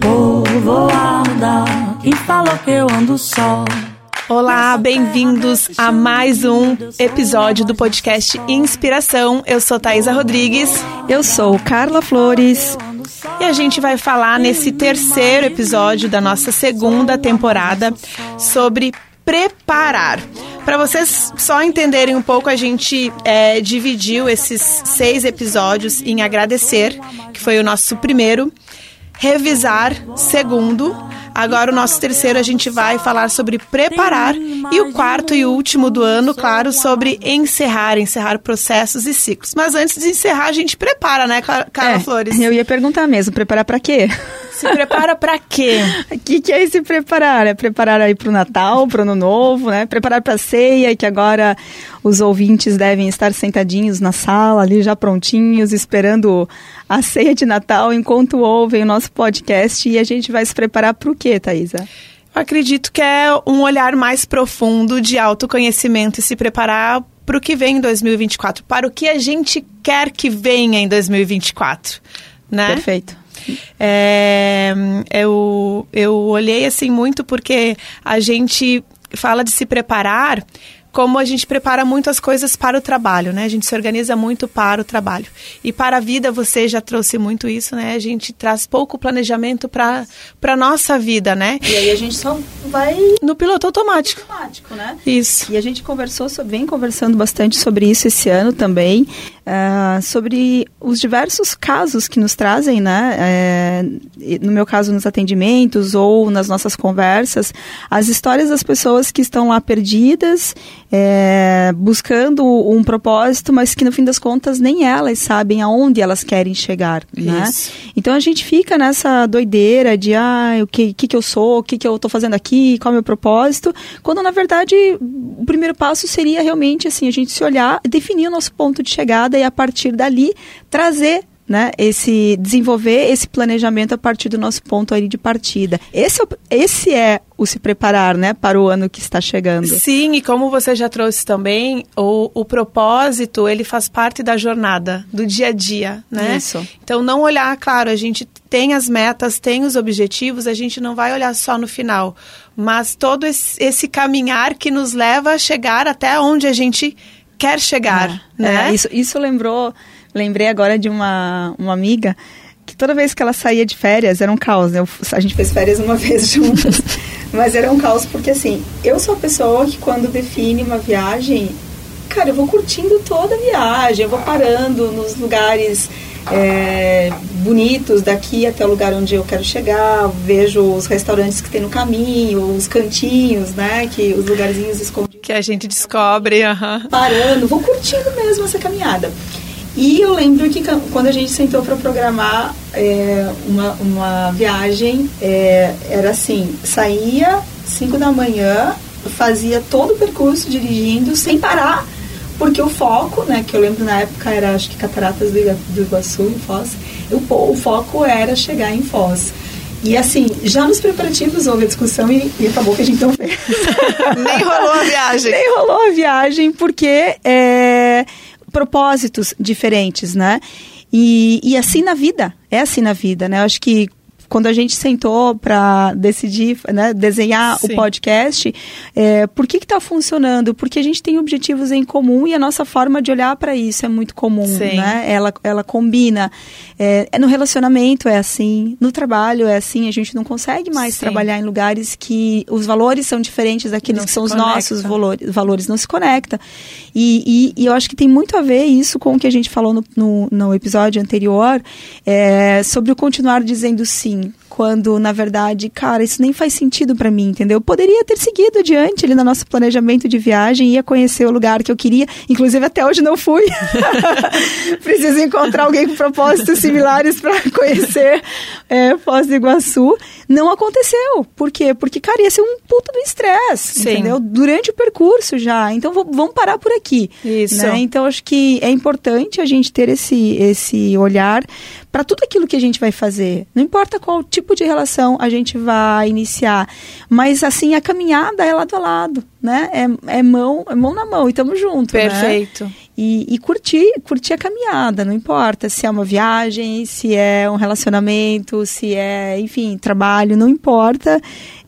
Povoada, quem falou que eu ando só? Olá, bem-vindos a mais um episódio do podcast Inspiração. Eu sou Thaisa Rodrigues. Eu sou Carla Flores. E a gente vai falar nesse terceiro episódio da nossa segunda temporada sobre preparar. Para vocês só entenderem um pouco, a gente é, dividiu esses seis episódios em agradecer, que foi o nosso primeiro, revisar, segundo. Agora, o nosso terceiro, a gente vai falar sobre preparar. E o quarto e último do ano, claro, sobre encerrar, encerrar processos e ciclos. Mas antes de encerrar, a gente prepara, né, Carla é, Flores? Eu ia perguntar mesmo, preparar para quê? Se prepara para quê? O que, que é se preparar? É preparar aí para o Natal, para o Ano Novo, né? Preparar para a ceia, que agora os ouvintes devem estar sentadinhos na sala, ali já prontinhos, esperando a ceia de Natal, enquanto ouvem o nosso podcast. E a gente vai se preparar para o quê, Thaisa? Eu acredito que é um olhar mais profundo de autoconhecimento e se preparar para o que vem em 2024, para o que a gente quer que venha em 2024, né? Perfeito. É, eu, eu olhei assim muito porque a gente fala de se preparar como a gente prepara muitas coisas para o trabalho, né? A gente se organiza muito para o trabalho. E para a vida, você já trouxe muito isso, né? A gente traz pouco planejamento para a nossa vida, né? E aí a gente só vai... No piloto automático. Automático, né? Isso. E a gente conversou, vem conversando bastante sobre isso esse ano também, uh, sobre os diversos casos que nos trazem, né? É, no meu caso, nos atendimentos ou nas nossas conversas, as histórias das pessoas que estão lá perdidas é, buscando um propósito, mas que no fim das contas nem elas sabem aonde elas querem chegar, né? Então a gente fica nessa doideira de ah, o que, que, que eu sou, o que, que eu estou fazendo aqui, qual é o meu propósito, quando na verdade o primeiro passo seria realmente assim, a gente se olhar, definir o nosso ponto de chegada e a partir dali trazer né, esse desenvolver esse planejamento a partir do nosso ponto aí de partida. Esse, é esse é o se preparar, né, para o ano que está chegando. Sim, e como você já trouxe também, o, o propósito, ele faz parte da jornada, do dia a dia, né? Isso. Então, não olhar, claro, a gente tem as metas, tem os objetivos, a gente não vai olhar só no final, mas todo esse, esse caminhar que nos leva a chegar até onde a gente quer chegar, é, né? É, isso, isso lembrou Lembrei agora de uma, uma amiga que toda vez que ela saía de férias era um caos. Né? Eu, a gente fez férias uma vez juntas, mas era um caos porque assim, eu sou a pessoa que quando define uma viagem, cara, eu vou curtindo toda a viagem, eu vou parando nos lugares é, bonitos daqui até o lugar onde eu quero chegar, vejo os restaurantes que tem no caminho, os cantinhos, né, que os lugarzinhos escondidos. Que a gente descobre, -huh. Parando, vou curtindo mesmo essa caminhada. E eu lembro que quando a gente sentou para programar é, uma, uma viagem, é, era assim, saía 5 da manhã, fazia todo o percurso dirigindo sem parar, porque o foco, né, que eu lembro na época era acho que Cataratas do Iguaçu, em Foz, o, o foco era chegar em Foz. E assim, já nos preparativos houve a discussão e, e acabou que a gente não fez. Nem rolou a viagem. Nem rolou a viagem, porque é, propósitos diferentes, né? E, e assim na vida, é assim na vida, né? Eu acho que quando a gente sentou para decidir, né, desenhar Sim. o podcast, é, por que está funcionando? Porque a gente tem objetivos em comum e a nossa forma de olhar para isso é muito comum, Sim. né? Ela, ela combina. É, no relacionamento é assim, no trabalho é assim, a gente não consegue mais Sim. trabalhar em lugares que os valores são diferentes daqueles não que são os conecta. nossos valores, valores, não se conecta. E, e, e, eu acho que tem muito a ver isso com o que a gente falou no, no, no episódio anterior, é, sobre o continuar dizendo sim quando na verdade, cara, isso nem faz sentido para mim, entendeu? Eu poderia ter seguido adiante ali no nosso planejamento de viagem, ia conhecer o lugar que eu queria, inclusive até hoje não fui. Preciso encontrar alguém com propósitos similares para conhecer é, Foz do Iguaçu. Não aconteceu. Por quê? Porque, cara, ia ser um puto do estresse, entendeu? Durante o percurso já. Então, vamos parar por aqui. Isso. Né? Então, acho que é importante a gente ter esse, esse olhar para tudo aquilo que a gente vai fazer. Não importa qual tipo de relação a gente vai iniciar, mas assim a caminhada é lado a lado, né? É, é mão, é mão na mão e estamos juntos. Perfeito. Né? E, e, curtir, curtir a caminhada, não importa se é uma viagem, se é um relacionamento, se é, enfim, trabalho, não importa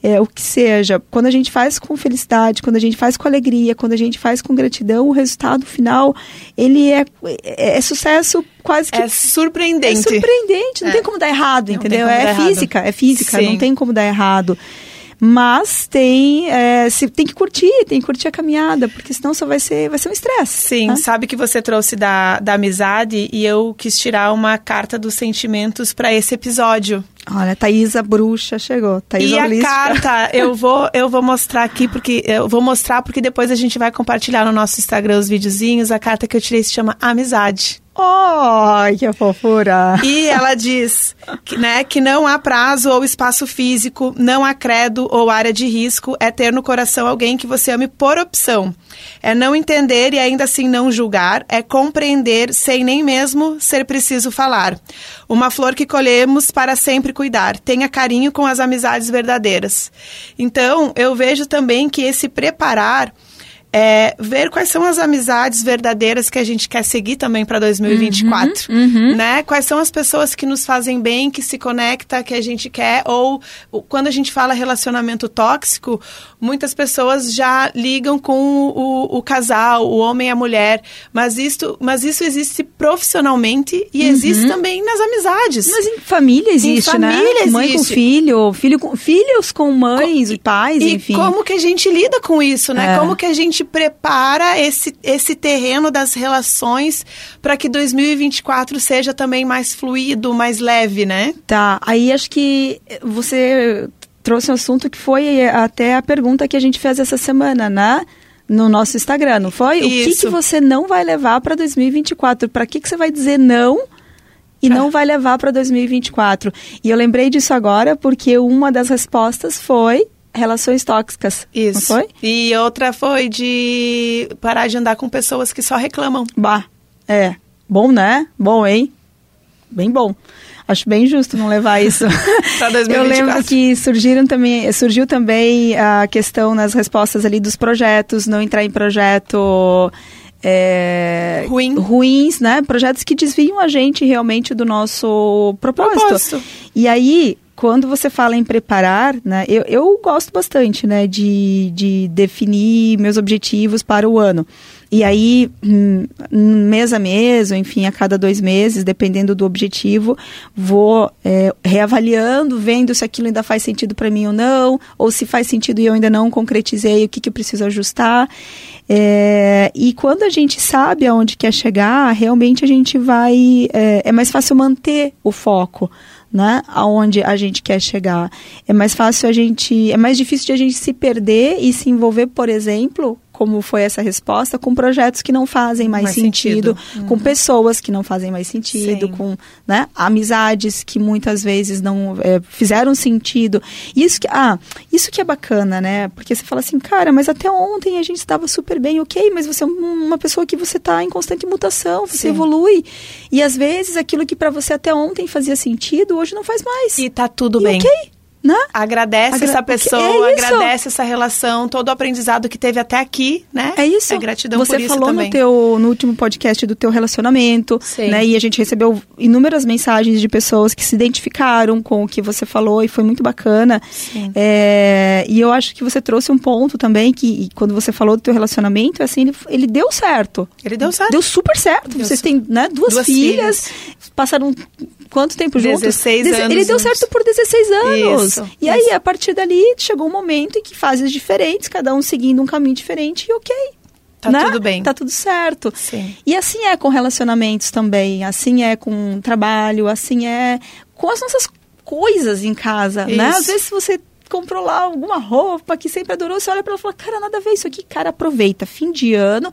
é, o que seja. Quando a gente faz com felicidade, quando a gente faz com alegria, quando a gente faz com gratidão, o resultado final, ele é, é, é sucesso quase que... É surpreendente. É surpreendente, não é. tem como dar errado, entendeu? É física, é física, Sim. não tem como dar errado. Mas tem, é, se, tem que curtir, tem que curtir a caminhada, porque senão só vai ser, vai ser um estresse. Sim, né? sabe que você trouxe da, da amizade e eu quis tirar uma carta dos sentimentos para esse episódio. Olha, Thaisa Bruxa chegou. Thaisa e Holística. a carta, eu vou, eu vou mostrar aqui, porque eu vou mostrar porque depois a gente vai compartilhar no nosso Instagram os videozinhos. A carta que eu tirei se chama Amizade. Ai, que fofura! E ela diz né, que não há prazo ou espaço físico, não há credo ou área de risco, é ter no coração alguém que você ame por opção. É não entender e ainda assim não julgar, é compreender sem nem mesmo ser preciso falar. Uma flor que colhemos para sempre cuidar. Tenha carinho com as amizades verdadeiras. Então, eu vejo também que esse preparar é, ver quais são as amizades verdadeiras que a gente quer seguir também para 2024, uhum, uhum. né? Quais são as pessoas que nos fazem bem, que se conecta, que a gente quer ou quando a gente fala relacionamento tóxico, muitas pessoas já ligam com o, o casal, o homem e a mulher, mas isso, mas isso existe profissionalmente e uhum. existe também nas amizades. Mas em família existe, em né? família né? Existe. Mãe com filho, filho com filhos com mães com, e pais, e enfim. como que a gente lida com isso, né? É. Como que a gente gente prepara esse, esse terreno das relações para que 2024 seja também mais fluido, mais leve, né? Tá. Aí acho que você trouxe um assunto que foi até a pergunta que a gente fez essa semana, né? No nosso Instagram, não foi? Isso. O que, que você não vai levar para 2024? Para que, que você vai dizer não e não vai levar para 2024. E eu lembrei disso agora porque uma das respostas foi relações tóxicas. Isso. foi? E outra foi de parar de andar com pessoas que só reclamam. Bah, é. Bom, né? Bom, hein? Bem bom. Acho bem justo não levar isso. para 2024. Eu lembro que surgiram também, surgiu também a questão nas respostas ali dos projetos, não entrar em projeto é, Ruim. ruins, né? Projetos que desviam a gente realmente do nosso propósito. propósito. E aí, quando você fala em preparar, né, eu, eu gosto bastante, né, de, de definir meus objetivos para o ano. E aí, hum, mês a mês, ou enfim, a cada dois meses, dependendo do objetivo, vou é, reavaliando, vendo se aquilo ainda faz sentido para mim ou não, ou se faz sentido e eu ainda não concretizei, o que, que eu preciso ajustar. É, e quando a gente sabe aonde quer chegar, realmente a gente vai. É, é mais fácil manter o foco né, aonde a gente quer chegar. É mais fácil a gente, é mais difícil de a gente se perder e se envolver, por exemplo, como foi essa resposta, com projetos que não fazem mais, mais sentido, sentido. com uhum. pessoas que não fazem mais sentido, Sim. com né, amizades que muitas vezes não é, fizeram sentido. Isso que, ah, isso que é bacana, né? Porque você fala assim, cara, mas até ontem a gente estava super bem, ok, mas você é uma pessoa que você está em constante mutação, você Sim. evolui. E às vezes aquilo que para você até ontem fazia sentido, hoje não faz mais. E tá tudo e bem. Ok. Né? Agradece Agra essa pessoa, é agradece essa relação, todo o aprendizado que teve até aqui, né? É isso. É gratidão Você por isso falou também. no teu no último podcast do teu relacionamento, Sim. né? E a gente recebeu inúmeras mensagens de pessoas que se identificaram com o que você falou e foi muito bacana. É, e eu acho que você trouxe um ponto também que quando você falou do teu relacionamento, assim, ele, ele deu certo. Ele deu certo. Deu super certo. Deu Vocês têm, né, duas, duas filhas, filhas, passaram quanto tempo 16 juntos? 16 anos. Ele deu certo por 16 anos. Isso, e isso. aí, a partir dali, chegou um momento em que fases diferentes, cada um seguindo um caminho diferente, e ok. Tá né? tudo bem. Tá tudo certo. Sim. E assim é com relacionamentos também, assim é com trabalho, assim é com as nossas coisas em casa, né? isso. né? Às vezes você comprou lá alguma roupa que sempre adorou, você olha para ela e fala, cara, nada a ver isso aqui, cara, aproveita, fim de ano,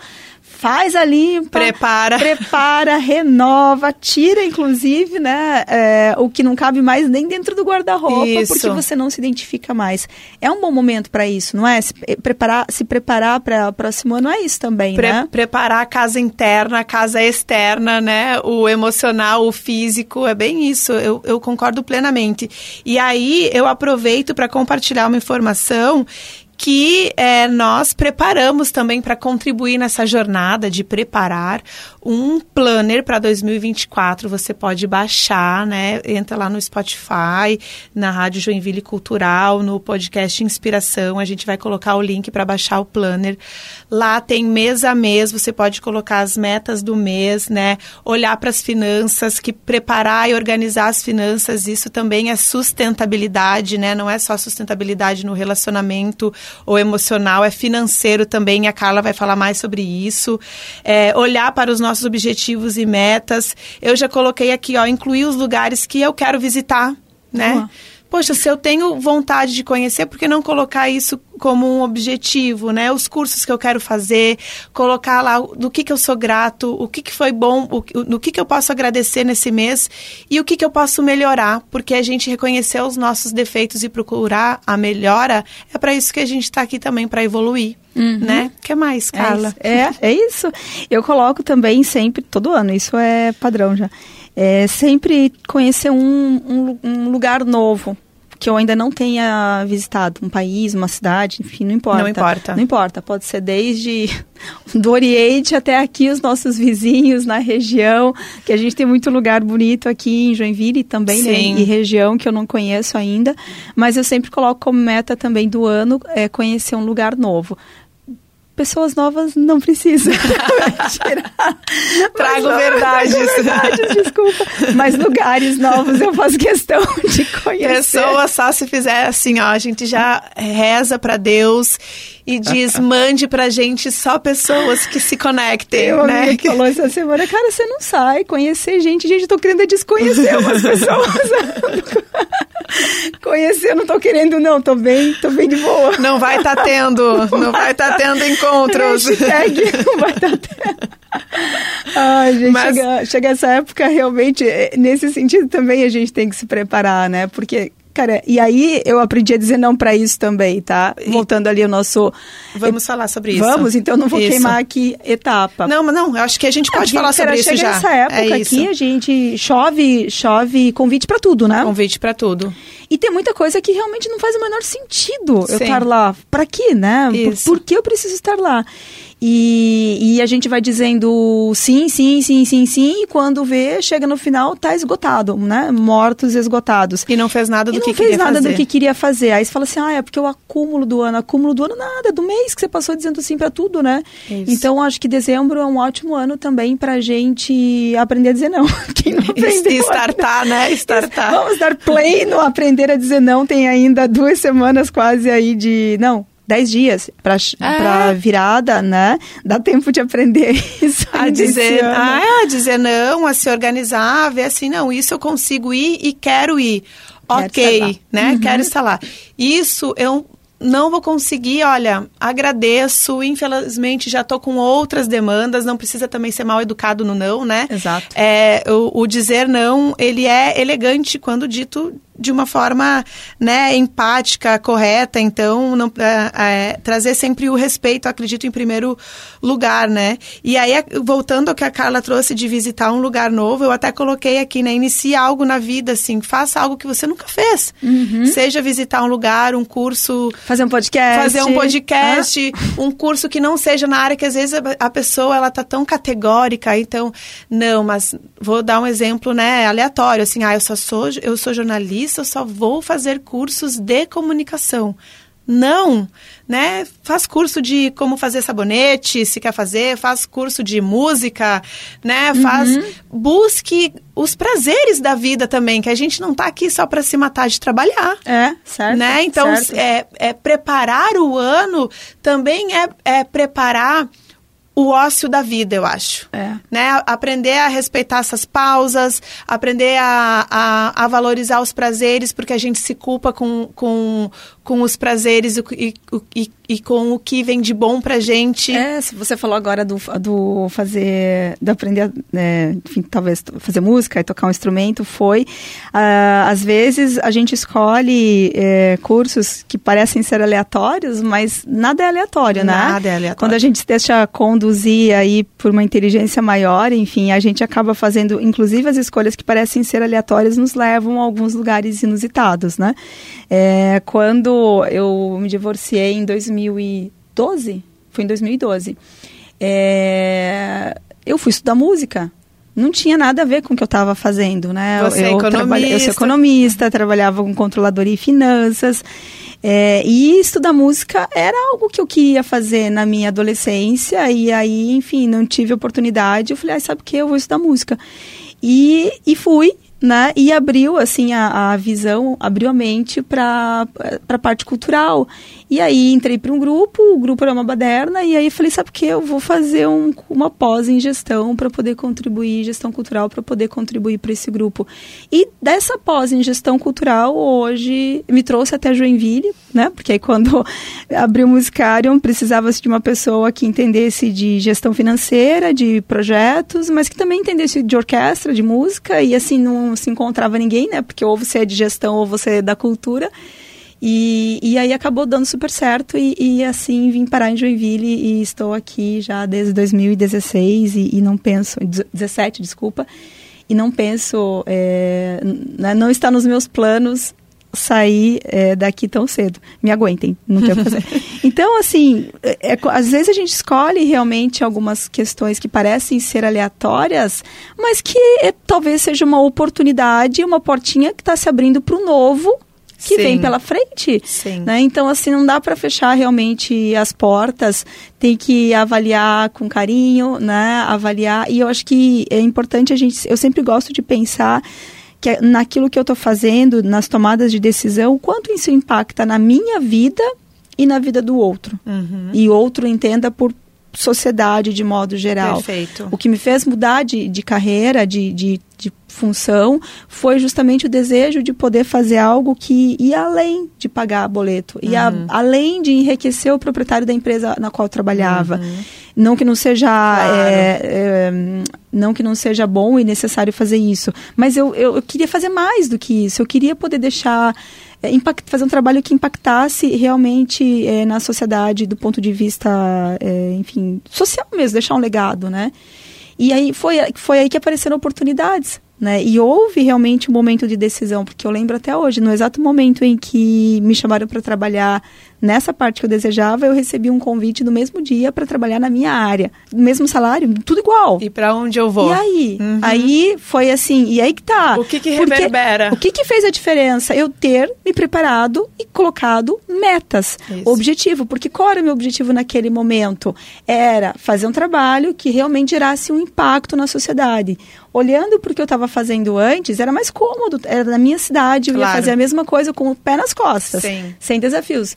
faz a limpa, prepara, prepara, renova, tira inclusive, né, é, o que não cabe mais nem dentro do guarda-roupa, porque você não se identifica mais. É um bom momento para isso, não é? Se preparar, se preparar para o próximo ano é isso também, Pre né? Preparar a casa interna, a casa externa, né? O emocional, o físico, é bem isso. Eu, eu concordo plenamente. E aí eu aproveito para compartilhar uma informação que é, nós preparamos também para contribuir nessa jornada de preparar um planner para 2024. Você pode baixar, né? Entra lá no Spotify, na Rádio Joinville Cultural, no podcast Inspiração. A gente vai colocar o link para baixar o planner. Lá tem mês a mês, você pode colocar as metas do mês, né? Olhar para as finanças, que preparar e organizar as finanças, isso também é sustentabilidade, né? Não é só sustentabilidade no relacionamento ou emocional, é financeiro também. A Carla vai falar mais sobre isso. É, olhar para os nossos objetivos e metas. Eu já coloquei aqui, ó, incluir os lugares que eu quero visitar, né? Uhum. Poxa, se eu tenho vontade de conhecer, por que não colocar isso como um objetivo, né? Os cursos que eu quero fazer, colocar lá do que, que eu sou grato, o que, que foi bom, o, no que, que eu posso agradecer nesse mês e o que, que eu posso melhorar, porque a gente reconhecer os nossos defeitos e procurar a melhora, é para isso que a gente está aqui também, para evoluir. Uhum. Né? O que mais, Carla? É isso. é, é isso. Eu coloco também sempre, todo ano, isso é padrão já. É sempre conhecer um, um, um lugar novo que eu ainda não tenha visitado, um país, uma cidade, enfim, não importa. Não importa. Não importa, pode ser desde do Oriente até aqui os nossos vizinhos na região, que a gente tem muito lugar bonito aqui em Joinville também, né, e região que eu não conheço ainda, mas eu sempre coloco como meta também do ano é conhecer um lugar novo pessoas novas não precisam. Trago verdades. verdades. Desculpa. Mas lugares novos eu faço questão de conhecer. Pessoas só se fizer assim, ó, a gente já reza para Deus e diz: mande pra gente só pessoas que se conectem. Eu né? falou essa semana, cara, você não sai, conhecer gente, gente, eu tô querendo desconhecer umas pessoas. Conhecer, eu não tô querendo, não. Tô bem, tô bem de boa. Não vai estar tá tendo, não vai estar tá tendo encontros. Hashtag não vai estar tá tendo. Ai, gente, Mas... chega, chega essa época, realmente, é, nesse sentido também a gente tem que se preparar, né? Porque Cara, e aí eu aprendi a dizer não para isso também, tá? Voltando ali ao nosso. Vamos falar sobre isso. Vamos, então não vou isso. queimar aqui etapa. Não, mas não, eu acho que a gente pode falar sobre isso já. Nessa época é aqui a gente chove, chove convite para tudo, né? Convite para tudo. E tem muita coisa que realmente não faz o menor sentido Sim. eu estar lá. Para quê, né? Por, por que eu preciso estar lá? E, e, a gente vai dizendo sim, sim, sim, sim, sim, e quando vê, chega no final, tá esgotado, né? Mortos, esgotados. E não fez nada do e que queria fazer. não fez nada do que queria fazer. Aí você fala assim, ah, é porque o acúmulo do ano, acúmulo do ano, nada, do mês que você passou dizendo sim para tudo, né? Isso. Então, acho que dezembro é um ótimo ano também pra gente aprender a dizer não. Quem não aprendeu... E startar, né? Startar. Vamos dar play no aprender a dizer não. Tem ainda duas semanas quase aí de... Não, 10 dias para é. virada, né? Dá tempo de aprender isso. A dizer, ah, a dizer não, a se organizar, a ver assim, não, isso eu consigo ir e quero ir. Quero ok, né? Uhum. Quero estar lá. Isso eu não vou conseguir, olha, agradeço, infelizmente já estou com outras demandas, não precisa também ser mal educado no não, né? Exato. É, o, o dizer não, ele é elegante quando dito de uma forma né, empática, correta, então não, é, é, trazer sempre o respeito, acredito, em primeiro lugar, né? E aí, voltando ao que a Carla trouxe de visitar um lugar novo, eu até coloquei aqui, né? Inicie algo na vida, assim, faça algo que você nunca fez. Uhum. Seja visitar um lugar, um curso... Fazer um podcast. Fazer um podcast, ah. um curso que não seja na área que às vezes a pessoa, ela tá tão categórica, então, não, mas vou dar um exemplo, né, aleatório, assim, ah, eu só sou, eu sou jornalista, isso eu só vou fazer cursos de comunicação. Não, né? Faz curso de como fazer sabonete, se quer fazer, faz curso de música, né? Faz uhum. busque os prazeres da vida também, que a gente não está aqui só para se matar de trabalhar. É, certo. Né? Então, certo. É, é preparar o ano também é, é preparar o ócio da vida, eu acho. É. Né? Aprender a respeitar essas pausas, aprender a, a, a, valorizar os prazeres, porque a gente se culpa com, com, com os prazeres e, e, e com o que vem de bom pra gente. É, se você falou agora do, do fazer, do aprender, né, enfim, talvez fazer música e tocar um instrumento, foi, uh, às vezes a gente escolhe é, cursos que parecem ser aleatórios, mas nada é aleatório, né? Nada é aleatório. Quando a gente se deixa conduzir aí por uma inteligência maior, enfim, a gente acaba fazendo, inclusive as escolhas que parecem ser aleatórias nos levam a alguns lugares inusitados, né? É, quando quando eu me divorciei em 2012, foi em 2012, é, eu fui estudar música. Não tinha nada a ver com o que eu estava fazendo, né? Você é eu, economista. eu sou economista, trabalhava com controladoria e finanças. É, e estudar música era algo que eu queria fazer na minha adolescência. E aí, enfim, não tive oportunidade. Eu falei, ah, sabe o que? Eu vou estudar música. E, e fui, né? E abriu assim a, a visão, abriu a mente para a parte cultural. E aí entrei para um grupo, o grupo era uma baderna, e aí falei, sabe o que? Eu vou fazer um, uma pós em gestão para poder contribuir, gestão cultural, para poder contribuir para esse grupo. E dessa pós em gestão cultural, hoje me trouxe até Joinville, né? Porque aí quando abriu o Musicarium, precisava-se de uma pessoa que entendesse de gestão financeira, de projetos, mas que também entendesse de orquestra, de música, e assim não se encontrava ninguém, né? Porque ou você é de gestão ou você é da cultura. E, e aí acabou dando super certo e, e, assim vim parar em Joinville e estou aqui já desde 2016 e, e não penso, 17, desculpa, e não penso, é, não está nos meus planos sair é, daqui tão cedo. Me aguentem, não tem o que fazer. Então, assim, é, é, às vezes a gente escolhe realmente algumas questões que parecem ser aleatórias, mas que é, talvez seja uma oportunidade, uma portinha que está se abrindo para o novo que Sim. vem pela frente. Né? Então, assim, não dá para fechar realmente as portas, tem que avaliar com carinho, né? Avaliar. E eu acho que é importante a gente. Eu sempre gosto de pensar que é naquilo que eu estou fazendo, nas tomadas de decisão, o quanto isso impacta na minha vida e na vida do outro. Uhum. E outro entenda por sociedade de modo geral. Perfeito. O que me fez mudar de, de carreira, de, de, de função, foi justamente o desejo de poder fazer algo que ia além de pagar boleto, ia uhum. além de enriquecer o proprietário da empresa na qual trabalhava. Uhum. Não que não seja Claro. é, é, não que não seja bom e necessário fazer isso, mas eu, eu, eu queria fazer mais do que isso. Eu queria poder deixar impact, fazer um trabalho que impactasse realmente é, na sociedade do ponto de vista, é, enfim, social mesmo, deixar um legado, né? E aí foi, foi aí que apareceram oportunidades. Né? E houve realmente um momento de decisão, porque eu lembro até hoje, no exato momento em que me chamaram para trabalhar nessa parte que eu desejava, eu recebi um convite no mesmo dia para trabalhar na minha área. Mesmo salário, tudo igual. E para onde eu vou? E aí? Uhum. Aí foi assim, e aí que tá. O que que Porque reverbera? O que que fez a diferença? Eu ter me preparado e colocado metas, Isso. objetivo. Porque qual era o meu objetivo naquele momento? Era fazer um trabalho que realmente gerasse um impacto na sociedade. Olhando para o que eu estava fazendo antes, era mais cômodo, era na minha cidade, eu ia Claro. fazer a mesma coisa com o pé nas costas, Sim. sem desafios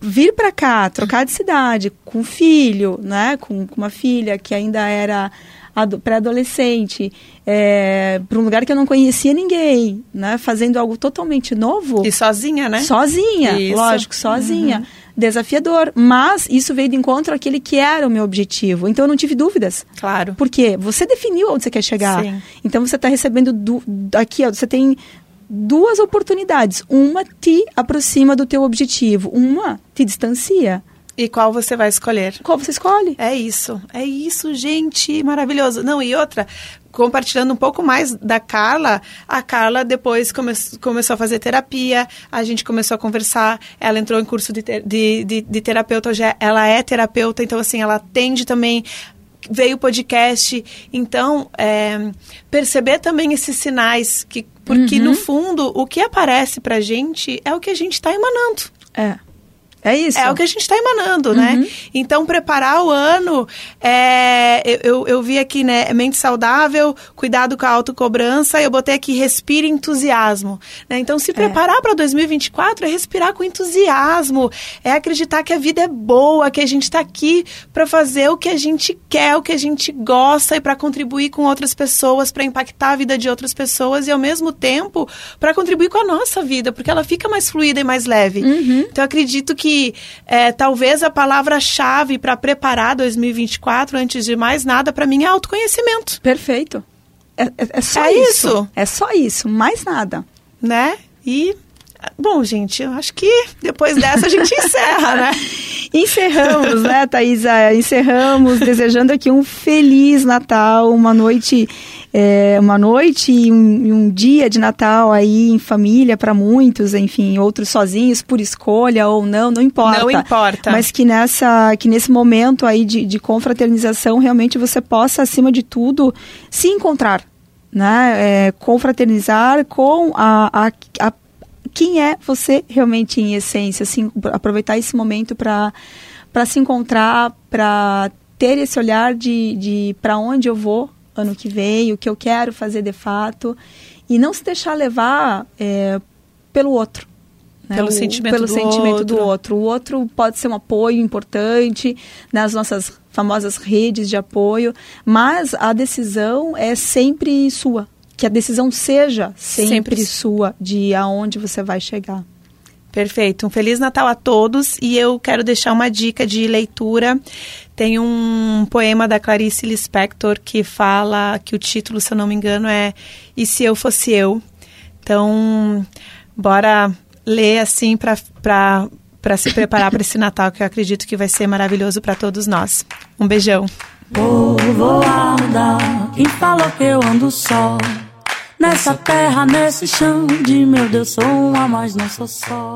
vir para cá, trocar de cidade, com filho, né, com, com uma filha que ainda era ado- pré-adolescente, é, para um lugar que eu não conhecia ninguém, né, fazendo algo totalmente novo, E sozinha, né? sozinha, Isso. lógico, sozinha, desafiador, mas isso veio de encontro àquele que era o meu objetivo, então eu não tive dúvidas. Claro. Porque você definiu onde você quer chegar. Sim. Então você está recebendo du- aqui, ó, você tem duas oportunidades. Uma te aproxima do teu objetivo, uma te distancia. E qual você vai escolher? Qual você escolhe? É isso, é isso, gente, maravilhoso. Não, e outra, compartilhando um pouco mais da Carla, a Carla depois come começou a fazer terapia, a gente começou a conversar, ela entrou em curso de, ter de, de, de terapeuta, hoje é- ela é terapeuta, então assim, ela atende também veio o podcast, então é, perceber também esses sinais que porque no fundo o que aparece pra gente é o que a gente está emanando. É. É isso. É o que a gente está emanando, né? Uhum. Então, preparar o ano, é, eu, eu, eu vi aqui, né? Mente saudável, cuidado com a autocobrança, eu botei aqui respire entusiasmo. Né? Então, se preparar para 2024 é respirar com entusiasmo, é acreditar que a vida é boa, que a gente está aqui para fazer o que a gente quer, o que a gente gosta e para contribuir com outras pessoas, para impactar a vida de outras pessoas e, ao mesmo tempo, para contribuir com a nossa vida, porque ela fica mais fluida e mais leve. Então, eu acredito que é, talvez a palavra-chave para preparar 2024, antes de mais nada, para mim é autoconhecimento, Perfeito. É, é- é só É isso. isso. É só isso, mais nada. né? E, bom, gente, eu acho que depois dessa a gente encerra, né? Encerramos, né, Thaisa? Encerramos desejando aqui um feliz Natal, uma noite é, uma noite e um, um, dia de Natal aí em família para muitos, enfim, outros sozinhos por escolha ou não, não importa. Não importa. Mas que nessa, que nesse momento aí de, de confraternização realmente você possa acima de tudo se encontrar, né? É, confraternizar com a, a, a quem é você realmente em essência, assim, aproveitar esse momento para para se encontrar, para ter esse olhar de, de para onde eu vou ano que vem, o que eu quero fazer de fato, e não se deixar levar é, pelo outro. Né? Pelo, o, sentimento, pelo do, sentimento outro. do outro. O outro pode ser um apoio importante nas nossas famosas redes de apoio, mas a decisão é sempre sua. Que a decisão seja sempre, sempre. sua de aonde você vai chegar. Perfeito. Um Feliz Natal a todos e eu quero deixar uma dica de leitura. Tem um poema da Clarice Lispector que fala que o título, se eu não me engano, é E se eu fosse eu? Então, bora ler assim para para se preparar para esse Natal que eu acredito que vai ser maravilhoso para todos nós. Um beijão. Vou andar, que eu ando só? Nessa terra, nesse chão de meu Deus, sou uma, mas não sou só.